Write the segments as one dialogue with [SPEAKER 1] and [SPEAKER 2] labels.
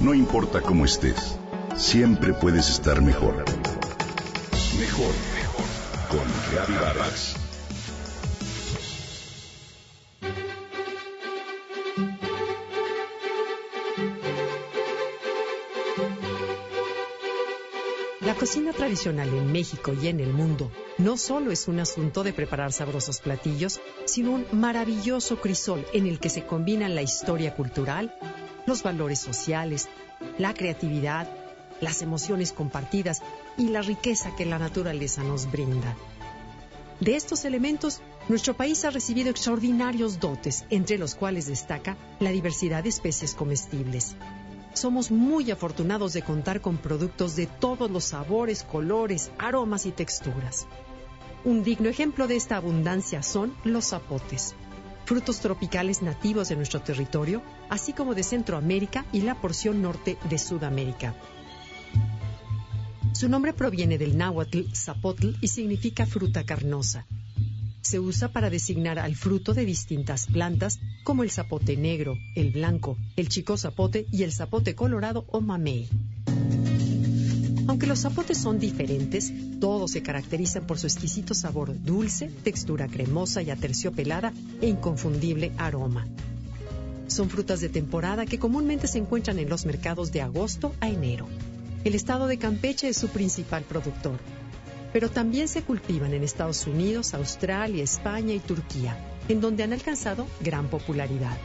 [SPEAKER 1] No importa cómo estés, siempre puedes estar mejor. Mejor, mejor. Con Reavivadas.
[SPEAKER 2] La cocina tradicional en México y en el mundo no solo es un asunto de preparar sabrosos platillos, sino un maravilloso crisol en el que se combinan la historia cultural, los valores sociales, la creatividad, las emociones compartidas y la riqueza que la naturaleza nos brinda. De estos elementos, nuestro país ha recibido extraordinarios dotes, entre los cuales destaca la diversidad de especies comestibles. Somos muy afortunados de contar con productos de todos los sabores, colores, aromas y texturas. Un digno ejemplo de esta abundancia son los zapotes, frutos tropicales nativos de nuestro territorio, así como de Centroamérica y la porción norte de Sudamérica. Su nombre proviene del náhuatl zapotl y significa fruta carnosa. Se usa para designar al fruto de distintas plantas como el zapote negro, el blanco, el chico zapote y el zapote colorado o mamey. Aunque los zapotes son diferentes, todos se caracterizan por su exquisito sabor dulce, textura cremosa y aterciopelada e inconfundible aroma. Son frutas de temporada que comúnmente se encuentran en los mercados de agosto a enero. El estado de Campeche es su principal productor, pero también se cultivan en Estados Unidos, Australia, España y Turquía, en donde han alcanzado gran popularidad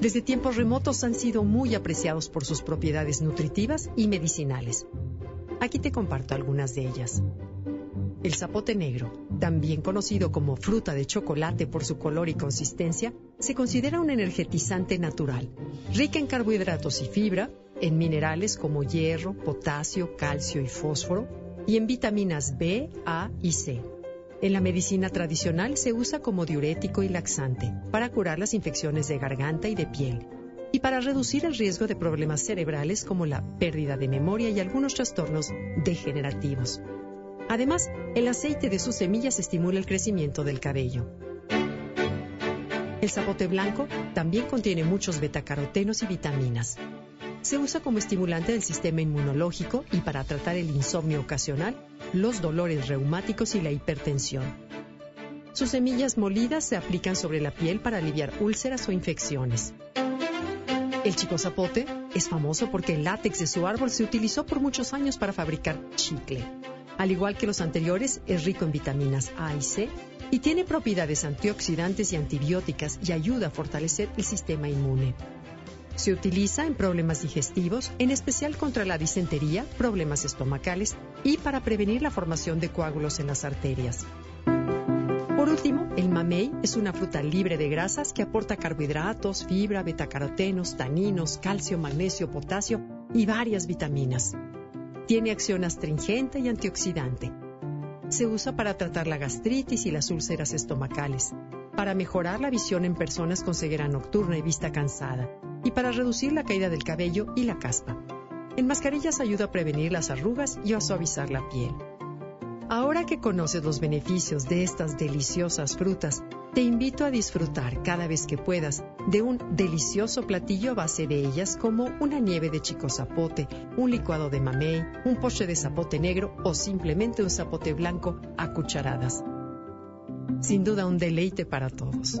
[SPEAKER 2] desde tiempos remotos han sido muy apreciados por sus propiedades nutritivas y medicinales. Aquí te comparto algunas de ellas. El zapote negro, también conocido como fruta de chocolate por su color y consistencia, se considera un energetizante natural, rica en carbohidratos y fibra, en minerales como hierro, potasio, calcio y fósforo, y en vitaminas B, A y C. En la medicina tradicional se usa como diurético y laxante para curar las infecciones de garganta y de piel y para reducir el riesgo de problemas cerebrales como la pérdida de memoria y algunos trastornos degenerativos. Además, el aceite de sus semillas estimula el crecimiento del cabello. El zapote blanco también contiene muchos betacarotenos y vitaminas. Se usa como estimulante del sistema inmunológico y para tratar el insomnio ocasional los dolores reumáticos y la hipertensión. Sus semillas molidas se aplican sobre la piel para aliviar úlceras o infecciones. El chico zapote es famoso porque el látex de su árbol se utilizó por muchos años para fabricar chicle. Al igual que los anteriores, es rico en vitaminas A y C y tiene propiedades antioxidantes y antibióticas y ayuda a fortalecer el sistema inmune. Se utiliza en problemas digestivos, en especial contra la disentería, problemas estomacales y para prevenir la formación de coágulos en las arterias. Por último, el mamey es una fruta libre de grasas que aporta carbohidratos, fibra, betacarotenos, taninos, calcio, magnesio, potasio y varias vitaminas. Tiene acción astringente y antioxidante. Se usa para tratar la gastritis y las úlceras estomacales, para mejorar la visión en personas con ceguera nocturna y vista cansada, y para reducir la caída del cabello y la caspa. En mascarillas ayuda a prevenir las arrugas y a suavizar la piel. Ahora que conoces los beneficios de estas deliciosas frutas, te invito a disfrutar cada vez que puedas de un delicioso platillo a base de ellas como una nieve de chico zapote, un licuado de mamey, un postre de zapote negro o simplemente un zapote blanco a cucharadas. Sin duda un deleite para todos.